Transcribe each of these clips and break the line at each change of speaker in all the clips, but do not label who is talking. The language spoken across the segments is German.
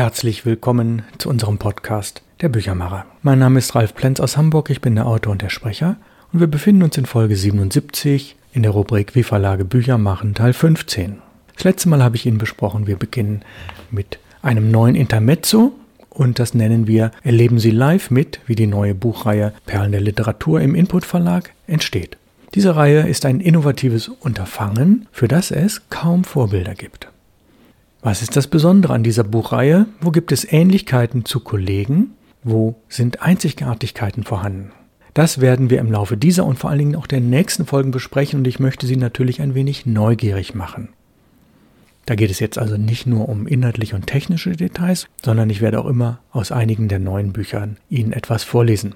Herzlich willkommen zu unserem Podcast Der Büchermacher. Mein Name ist Ralf Plenz aus Hamburg, ich bin der Autor und der Sprecher und wir befinden uns in Folge 77 in der Rubrik Wie Verlage Bücher machen Teil 15. Das letzte Mal habe ich Ihnen besprochen, wir beginnen mit einem neuen Intermezzo und das nennen wir Erleben Sie live mit, wie die neue Buchreihe Perlen der Literatur im Input Verlag entsteht. Diese Reihe ist ein innovatives Unterfangen, für das es kaum Vorbilder gibt. Was ist das Besondere an dieser Buchreihe? Wo gibt es Ähnlichkeiten zu Kollegen? Wo sind Einzigartigkeiten vorhanden? Das werden wir im Laufe dieser und vor allen Dingen auch der nächsten Folgen besprechen und ich möchte Sie natürlich ein wenig neugierig machen. Da geht es jetzt also nicht nur um inhaltliche und technische Details, sondern ich werde auch immer aus einigen der neuen Büchern Ihnen etwas vorlesen.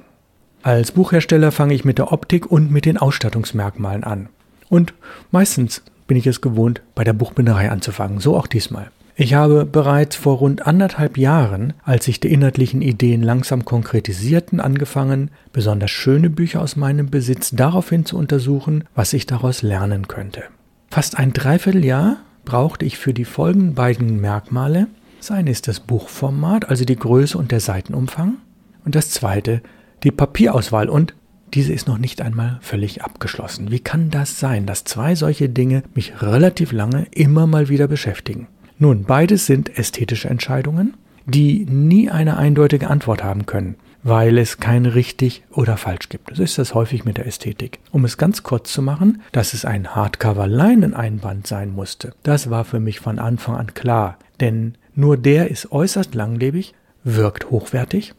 Als Buchhersteller fange ich mit der Optik und mit den Ausstattungsmerkmalen an. Und meistens bin ich es gewohnt, bei der Buchbinderei anzufangen, so auch diesmal. Ich habe bereits vor rund anderthalb Jahren, als sich die inhaltlichen Ideen langsam konkretisierten, angefangen, besonders schöne Bücher aus meinem Besitz daraufhin zu untersuchen, was ich daraus lernen könnte. Fast ein Dreivierteljahr brauchte ich für die folgenden beiden Merkmale. Das eine ist das Buchformat, also die Größe und der Seitenumfang. Und das zweite die Papierauswahl und diese ist noch nicht einmal völlig abgeschlossen. Wie kann das sein, dass zwei solche Dinge mich relativ lange immer mal wieder beschäftigen? Nun, beides sind ästhetische Entscheidungen, die nie eine eindeutige Antwort haben können, weil es kein richtig oder falsch gibt. So ist das häufig mit der Ästhetik. Um es ganz kurz zu machen, dass es ein Hardcover-Leineneinband sein musste, das war für mich von Anfang an klar, denn nur der ist äußerst langlebig, wirkt hochwertig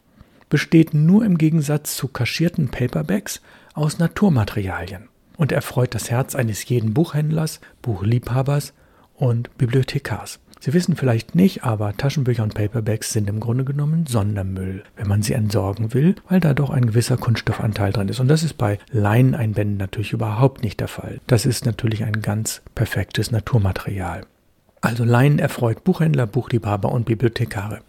besteht nur im Gegensatz zu kaschierten Paperbacks aus Naturmaterialien und erfreut das Herz eines jeden Buchhändlers, Buchliebhabers und Bibliothekars. Sie wissen vielleicht nicht, aber Taschenbücher und Paperbacks sind im Grunde genommen Sondermüll, wenn man sie entsorgen will, weil da doch ein gewisser Kunststoffanteil drin ist. Und das ist bei Leineneinbänden natürlich überhaupt nicht der Fall. Das ist natürlich ein ganz perfektes Naturmaterial. Also Leinen erfreut Buchhändler, Buchliebhaber und Bibliothekare.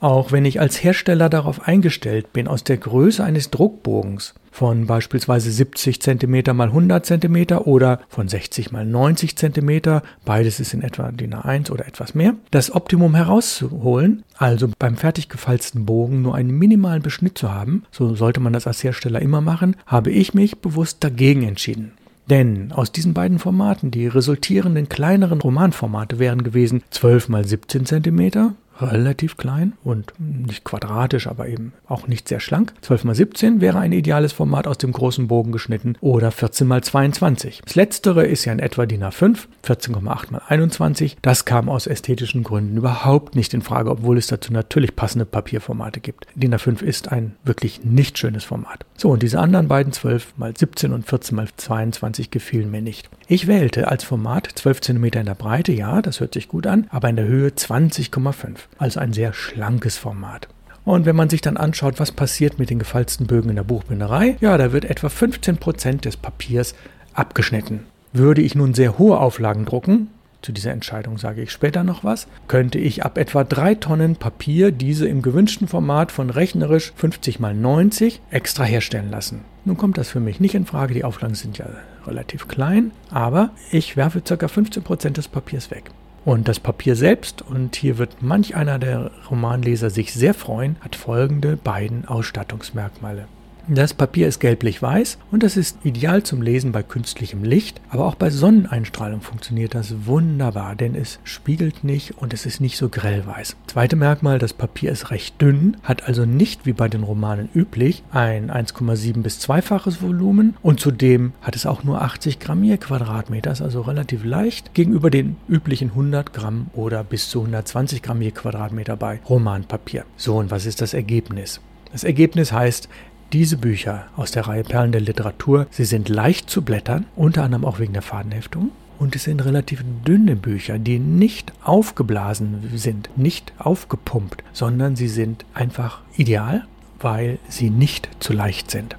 Auch wenn ich als Hersteller darauf eingestellt bin, aus der Größe eines Druckbogens von beispielsweise 70 cm mal 100 cm oder von 60 mal 90 cm, beides ist in etwa DIN A1 oder etwas mehr, das Optimum herauszuholen, also beim fertig gefalzten Bogen nur einen minimalen Beschnitt zu haben, so sollte man das als Hersteller immer machen, habe ich mich bewusst dagegen entschieden. Denn aus diesen beiden Formaten, die resultierenden kleineren Romanformate wären gewesen 12 mal 17 cm relativ klein und nicht quadratisch, aber eben auch nicht sehr schlank. 12 x 17 wäre ein ideales Format aus dem großen Bogen geschnitten oder 14 x 22. Das letztere ist ja in etwa DIN A5, 14,8 x 21. Das kam aus ästhetischen Gründen überhaupt nicht in Frage, obwohl es dazu natürlich passende Papierformate gibt. DIN A5 ist ein wirklich nicht schönes Format. So, und diese anderen beiden 12 x 17 und 14 x 22 gefielen mir nicht. Ich wählte als Format 12 cm in der Breite, ja, das hört sich gut an, aber in der Höhe 20,5 also ein sehr schlankes Format. Und wenn man sich dann anschaut, was passiert mit den gefalzten Bögen in der Buchbinderei, ja, da wird etwa 15% des Papiers abgeschnitten. Würde ich nun sehr hohe Auflagen drucken, zu dieser Entscheidung sage ich später noch was, könnte ich ab etwa 3 Tonnen Papier diese im gewünschten Format von rechnerisch 50 x 90 extra herstellen lassen. Nun kommt das für mich nicht in Frage, die Auflagen sind ja relativ klein, aber ich werfe ca. 15% des Papiers weg. Und das Papier selbst, und hier wird manch einer der Romanleser sich sehr freuen, hat folgende beiden Ausstattungsmerkmale. Das Papier ist gelblich-weiß und das ist ideal zum Lesen bei künstlichem Licht, aber auch bei Sonneneinstrahlung funktioniert das wunderbar, denn es spiegelt nicht und es ist nicht so grellweiß. Zweite Merkmal, das Papier ist recht dünn, hat also nicht wie bei den Romanen üblich ein 1,7 bis 2-faches Volumen und zudem hat es auch nur 80 Gramm je Quadratmeter, ist also relativ leicht gegenüber den üblichen 100 Gramm oder bis zu 120 Gramm je Quadratmeter bei Romanpapier. So, und was ist das Ergebnis? Das Ergebnis heißt, diese Bücher aus der Reihe Perlen der Literatur, sie sind leicht zu blättern, unter anderem auch wegen der Fadenheftung. Und es sind relativ dünne Bücher, die nicht aufgeblasen sind, nicht aufgepumpt, sondern sie sind einfach ideal, weil sie nicht zu leicht sind.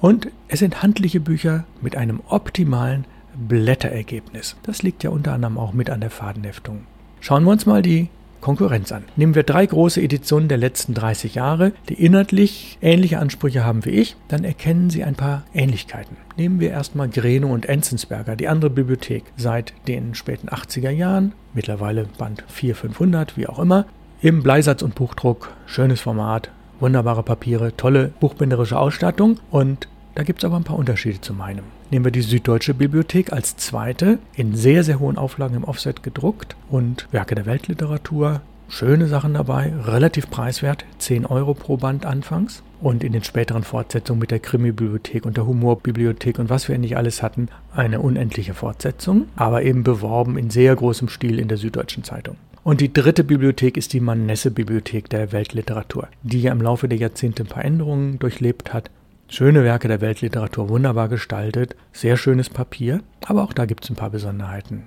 Und es sind handliche Bücher mit einem optimalen Blätterergebnis. Das liegt ja unter anderem auch mit an der Fadenheftung. Schauen wir uns mal die Konkurrenz an. Nehmen wir drei große Editionen der letzten 30 Jahre, die inhaltlich ähnliche Ansprüche haben wie ich, dann erkennen Sie ein paar Ähnlichkeiten. Nehmen wir erstmal Greno und Enzensberger, die andere Bibliothek, seit den späten 80er Jahren, mittlerweile Band 400, 500, wie auch immer, Im Bleisatz und Buchdruck, schönes Format, wunderbare Papiere, tolle buchbinderische Ausstattung und da gibt es aber ein paar Unterschiede zu meinem. Nehmen wir die Süddeutsche Bibliothek als zweite, in sehr, sehr hohen Auflagen im Offset gedruckt und Werke der Weltliteratur, schöne Sachen dabei, relativ preiswert, 10 Euro pro Band anfangs. Und in den späteren Fortsetzungen mit der Krimi-Bibliothek und der Humorbibliothek und was wir nicht alles hatten, eine unendliche Fortsetzung, aber eben beworben in sehr großem Stil in der Süddeutschen Zeitung. Und die dritte Bibliothek ist die Manesse-Bibliothek der Weltliteratur, die ja im Laufe der Jahrzehnte ein paar Änderungen durchlebt hat. Schöne Werke der Weltliteratur, wunderbar gestaltet, sehr schönes Papier, aber auch da gibt es ein paar Besonderheiten.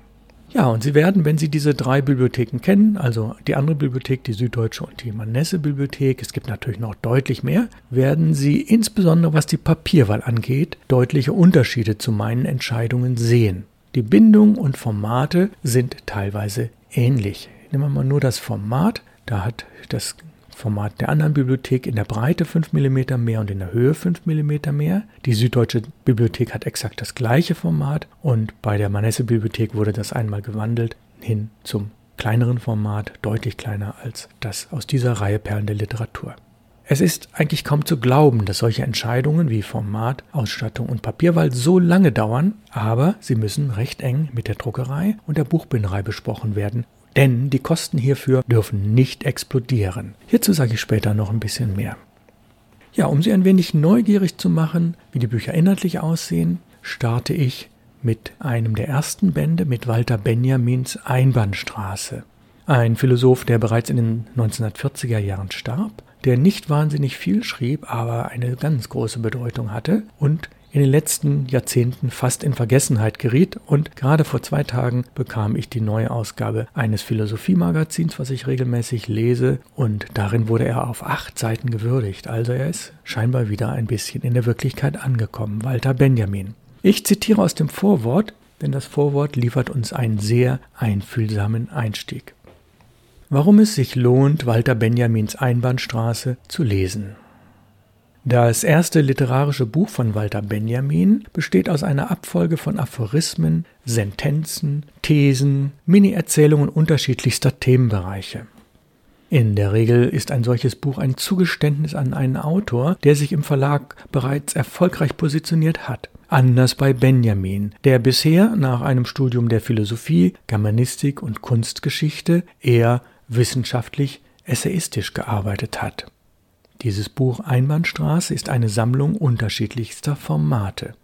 Ja, und Sie werden, wenn Sie diese drei Bibliotheken kennen, also die andere Bibliothek, die Süddeutsche und die Manesse-Bibliothek, es gibt natürlich noch deutlich mehr, werden Sie insbesondere was die Papierwahl angeht, deutliche Unterschiede zu meinen Entscheidungen sehen. Die Bindung und Formate sind teilweise ähnlich. Nehmen wir mal nur das Format. Da hat das Format der anderen Bibliothek in der Breite 5 mm mehr und in der Höhe 5 mm mehr. Die Süddeutsche Bibliothek hat exakt das gleiche Format und bei der Manesse Bibliothek wurde das einmal gewandelt hin zum kleineren Format, deutlich kleiner als das aus dieser Reihe Perlen der Literatur. Es ist eigentlich kaum zu glauben, dass solche Entscheidungen wie Format, Ausstattung und Papierwahl so lange dauern, aber sie müssen recht eng mit der Druckerei und der Buchbinderei besprochen werden denn die Kosten hierfür dürfen nicht explodieren. Hierzu sage ich später noch ein bisschen mehr. Ja, um Sie ein wenig neugierig zu machen, wie die Bücher inhaltlich aussehen, starte ich mit einem der ersten Bände mit Walter Benjamins Einbahnstraße. Ein Philosoph, der bereits in den 1940er Jahren starb, der nicht wahnsinnig viel schrieb, aber eine ganz große Bedeutung hatte und in den letzten Jahrzehnten fast in Vergessenheit geriet und gerade vor zwei Tagen bekam ich die neue Ausgabe eines Philosophiemagazins, was ich regelmäßig lese und darin wurde er auf acht Seiten gewürdigt, also er ist scheinbar wieder ein bisschen in der Wirklichkeit angekommen, Walter Benjamin. Ich zitiere aus dem Vorwort, denn das Vorwort liefert uns einen sehr einfühlsamen Einstieg. Warum es sich lohnt, Walter Benjamins Einbahnstraße zu lesen. Das erste literarische Buch von Walter Benjamin besteht aus einer Abfolge von Aphorismen, Sentenzen, Thesen, Mini-Erzählungen unterschiedlichster Themenbereiche. In der Regel ist ein solches Buch ein Zugeständnis an einen Autor, der sich im Verlag bereits erfolgreich positioniert hat. Anders bei Benjamin, der bisher nach einem Studium der Philosophie, Germanistik und Kunstgeschichte eher wissenschaftlich essayistisch gearbeitet hat. Dieses Buch Einbahnstraße ist eine Sammlung unterschiedlichster Formate.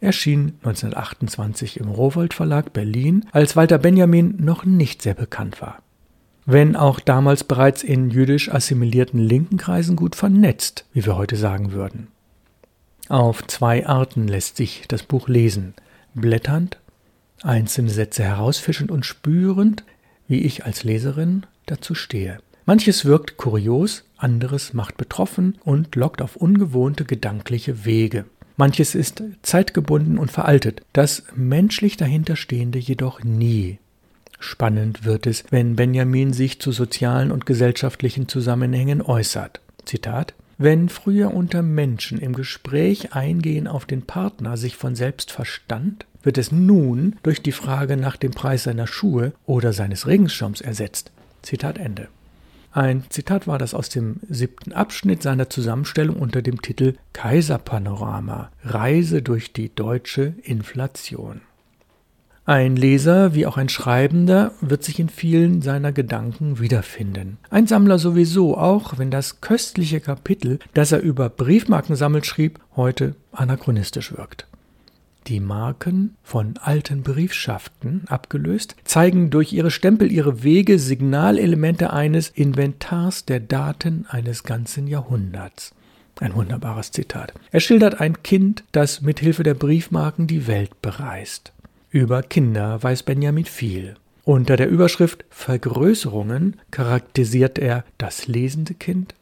Erschien 1928 im Rowold Verlag Berlin, als Walter Benjamin noch nicht sehr bekannt war. Wenn auch damals bereits in jüdisch assimilierten linken Kreisen gut vernetzt, wie wir heute sagen würden. Auf zwei Arten lässt sich das Buch lesen: blätternd, einzelne Sätze herausfischend und spürend, wie ich als Leserin dazu stehe. Manches wirkt kurios, anderes macht betroffen und lockt auf ungewohnte gedankliche Wege. Manches ist zeitgebunden und veraltet, das menschlich dahinterstehende jedoch nie. Spannend wird es, wenn Benjamin sich zu sozialen und gesellschaftlichen Zusammenhängen äußert. Zitat Wenn früher unter Menschen im Gespräch eingehen auf den Partner sich von selbst verstand, wird es nun durch die Frage nach dem Preis seiner Schuhe oder seines Regenschirms ersetzt. Zitat Ende. Ein Zitat war das aus dem siebten Abschnitt seiner Zusammenstellung unter dem Titel Kaiserpanorama Reise durch die deutsche Inflation. Ein Leser wie auch ein Schreibender wird sich in vielen seiner Gedanken wiederfinden. Ein Sammler sowieso, auch wenn das köstliche Kapitel, das er über Briefmarkensammel schrieb, heute anachronistisch wirkt. Die Marken, von alten Briefschaften abgelöst, zeigen durch ihre Stempel ihre Wege Signalelemente eines Inventars der Daten eines ganzen Jahrhunderts. Ein wunderbares Zitat. Er schildert ein Kind, das mit Hilfe der Briefmarken die Welt bereist. Über Kinder weiß Benjamin viel. Unter der Überschrift Vergrößerungen charakterisiert er das lesende Kind,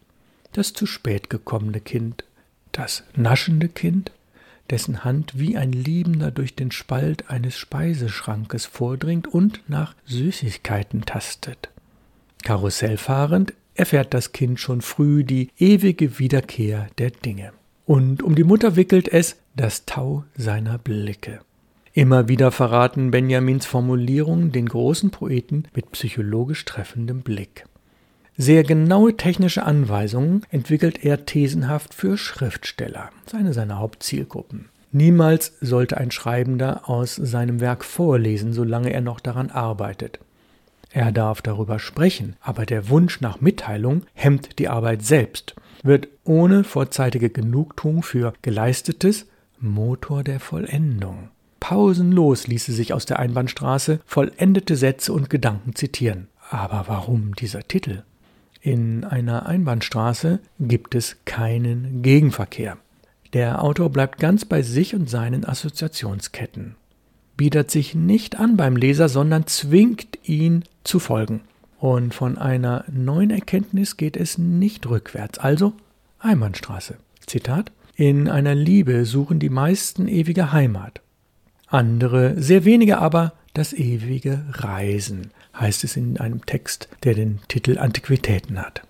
das zu spät gekommene Kind, das naschende Kind, dessen Hand wie ein Liebender durch den Spalt eines Speiseschrankes vordringt und nach Süßigkeiten tastet. Karussellfahrend erfährt das Kind schon früh die ewige Wiederkehr der Dinge. Und um die Mutter wickelt es das Tau seiner Blicke. Immer wieder verraten Benjamins Formulierungen den großen Poeten mit psychologisch treffendem Blick. Sehr genaue technische Anweisungen entwickelt er thesenhaft für Schriftsteller, seine seiner Hauptzielgruppen. Niemals sollte ein Schreibender aus seinem Werk vorlesen, solange er noch daran arbeitet. Er darf darüber sprechen, aber der Wunsch nach Mitteilung hemmt die Arbeit selbst, wird ohne vorzeitige Genugtuung für Geleistetes Motor der Vollendung. Pausenlos ließe sich aus der Einbahnstraße vollendete Sätze und Gedanken zitieren. Aber warum dieser Titel? In einer Einbahnstraße gibt es keinen Gegenverkehr. Der Autor bleibt ganz bei sich und seinen Assoziationsketten, bietet sich nicht an beim Leser, sondern zwingt ihn zu folgen. Und von einer neuen Erkenntnis geht es nicht rückwärts, also Einbahnstraße. Zitat In einer Liebe suchen die meisten ewige Heimat, andere, sehr wenige aber, das ewige Reisen heißt es in einem Text, der den Titel Antiquitäten hat.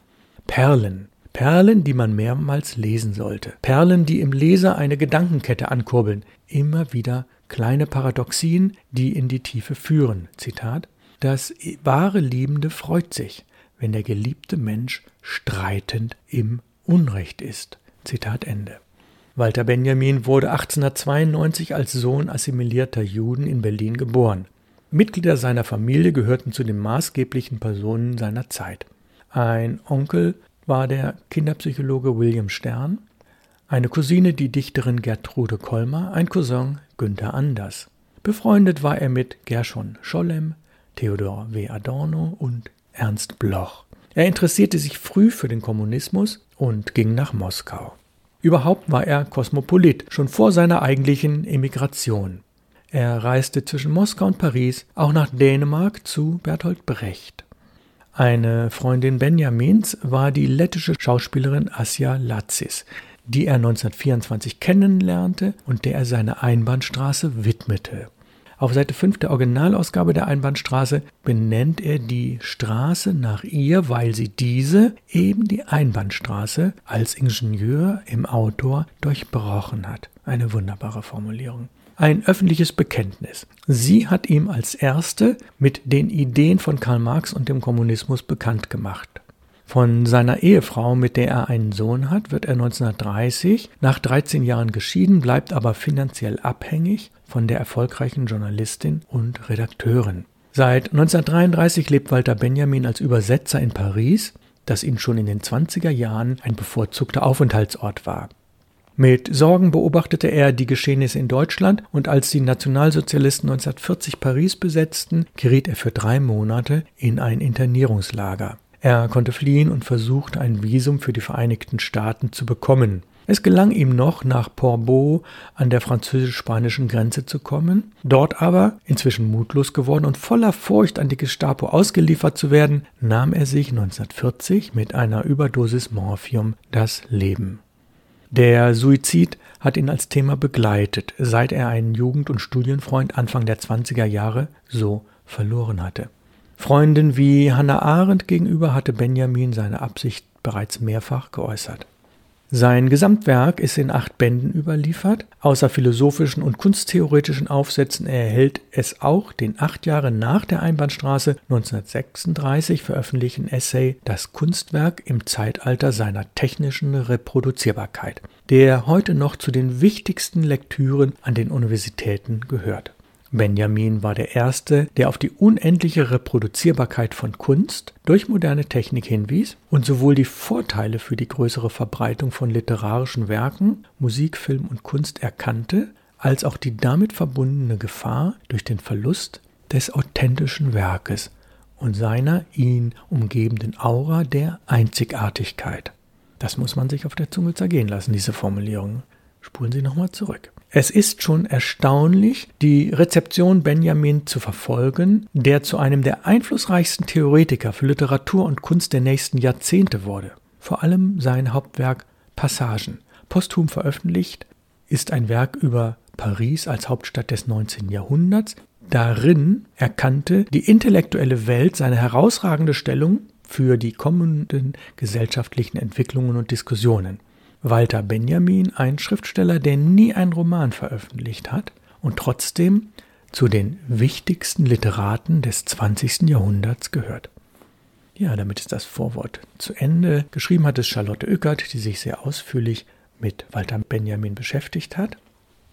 Perlen. Perlen, die man mehrmals lesen sollte. Perlen, die im Leser eine Gedankenkette ankurbeln. Immer wieder kleine Paradoxien, die in die Tiefe führen. Zitat. Das wahre Liebende freut sich, wenn der geliebte Mensch streitend im Unrecht ist. Zitat Ende. Walter Benjamin wurde 1892 als Sohn assimilierter Juden in Berlin geboren. Mitglieder seiner Familie gehörten zu den maßgeblichen Personen seiner Zeit. Ein Onkel war der Kinderpsychologe William Stern, eine Cousine die Dichterin Gertrude Kolmer, ein Cousin Günther Anders. Befreundet war er mit Gershon Schollem, Theodor W. Adorno und Ernst Bloch. Er interessierte sich früh für den Kommunismus und ging nach Moskau. Überhaupt war er Kosmopolit, schon vor seiner eigentlichen Emigration. Er reiste zwischen Moskau und Paris, auch nach Dänemark zu Bertolt Brecht. Eine Freundin Benjamins war die lettische Schauspielerin Asja Latzis, die er 1924 kennenlernte und der er seine Einbahnstraße widmete. Auf Seite 5 der Originalausgabe der Einbahnstraße benennt er die Straße nach ihr, weil sie diese, eben die Einbahnstraße, als Ingenieur im Autor durchbrochen hat. Eine wunderbare Formulierung ein öffentliches Bekenntnis. Sie hat ihm als erste mit den Ideen von Karl Marx und dem Kommunismus bekannt gemacht. Von seiner Ehefrau, mit der er einen Sohn hat, wird er 1930 nach 13 Jahren geschieden, bleibt aber finanziell abhängig von der erfolgreichen Journalistin und Redakteurin. Seit 1933 lebt Walter Benjamin als Übersetzer in Paris, das ihm schon in den 20er Jahren ein bevorzugter Aufenthaltsort war. Mit Sorgen beobachtete er die Geschehnisse in Deutschland und als die Nationalsozialisten 1940 Paris besetzten, geriet er für drei Monate in ein Internierungslager. Er konnte fliehen und versuchte ein Visum für die Vereinigten Staaten zu bekommen. Es gelang ihm noch, nach Portbeau an der französisch-spanischen Grenze zu kommen, dort aber, inzwischen mutlos geworden und voller Furcht an die Gestapo ausgeliefert zu werden, nahm er sich 1940 mit einer Überdosis Morphium das Leben. Der Suizid hat ihn als Thema begleitet, seit er einen Jugend- und Studienfreund Anfang der 20er Jahre so verloren hatte. Freunden wie Hannah Arendt gegenüber hatte Benjamin seine Absicht bereits mehrfach geäußert. Sein Gesamtwerk ist in acht Bänden überliefert. Außer philosophischen und kunsttheoretischen Aufsätzen erhält es auch den acht Jahre nach der Einbahnstraße 1936 veröffentlichten Essay Das Kunstwerk im Zeitalter seiner technischen Reproduzierbarkeit, der heute noch zu den wichtigsten Lektüren an den Universitäten gehört. Benjamin war der Erste, der auf die unendliche Reproduzierbarkeit von Kunst durch moderne Technik hinwies und sowohl die Vorteile für die größere Verbreitung von literarischen Werken, Musik, Film und Kunst erkannte, als auch die damit verbundene Gefahr durch den Verlust des authentischen Werkes und seiner ihn umgebenden Aura der Einzigartigkeit. Das muss man sich auf der Zunge zergehen lassen, diese Formulierung. Spulen Sie nochmal zurück. Es ist schon erstaunlich, die Rezeption Benjamin zu verfolgen, der zu einem der einflussreichsten Theoretiker für Literatur und Kunst der nächsten Jahrzehnte wurde. Vor allem sein Hauptwerk Passagen, posthum veröffentlicht, ist ein Werk über Paris als Hauptstadt des 19. Jahrhunderts. Darin erkannte die intellektuelle Welt seine herausragende Stellung für die kommenden gesellschaftlichen Entwicklungen und Diskussionen. Walter Benjamin, ein Schriftsteller, der nie einen Roman veröffentlicht hat und trotzdem zu den wichtigsten Literaten des 20. Jahrhunderts gehört. Ja, damit ist das Vorwort zu Ende. Geschrieben hat es Charlotte Ückert, die sich sehr ausführlich mit Walter Benjamin beschäftigt hat.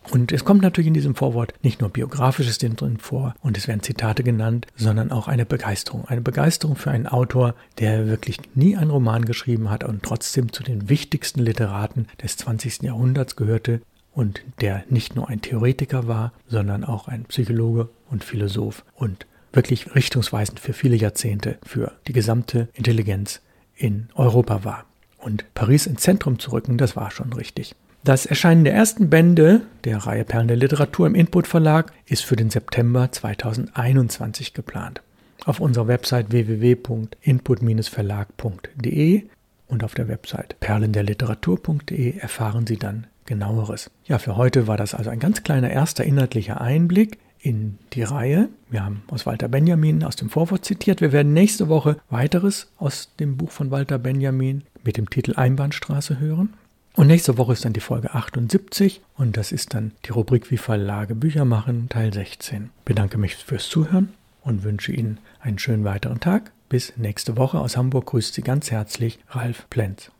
Und es kommt natürlich in diesem Vorwort nicht nur biografisches drin vor und es werden Zitate genannt, sondern auch eine Begeisterung. Eine Begeisterung für einen Autor, der wirklich nie einen Roman geschrieben hat und trotzdem zu den wichtigsten Literaten des 20. Jahrhunderts gehörte und der nicht nur ein Theoretiker war, sondern auch ein Psychologe und Philosoph und wirklich richtungsweisend für viele Jahrzehnte für die gesamte Intelligenz in Europa war. Und Paris ins Zentrum zu rücken, das war schon richtig. Das Erscheinen der ersten Bände der Reihe Perlen der Literatur im Input Verlag ist für den September 2021 geplant. Auf unserer Website www.input-verlag.de und auf der Website perlenderliteratur.de erfahren Sie dann genaueres. Ja, für heute war das also ein ganz kleiner erster inhaltlicher Einblick in die Reihe. Wir haben aus Walter Benjamin aus dem Vorwort zitiert. Wir werden nächste Woche weiteres aus dem Buch von Walter Benjamin mit dem Titel Einbahnstraße hören. Und nächste Woche ist dann die Folge 78 und das ist dann die Rubrik Wie Verlage Bücher machen, Teil 16. Ich bedanke mich fürs Zuhören und wünsche Ihnen einen schönen weiteren Tag. Bis nächste Woche aus Hamburg grüßt Sie ganz herzlich Ralf Plenz.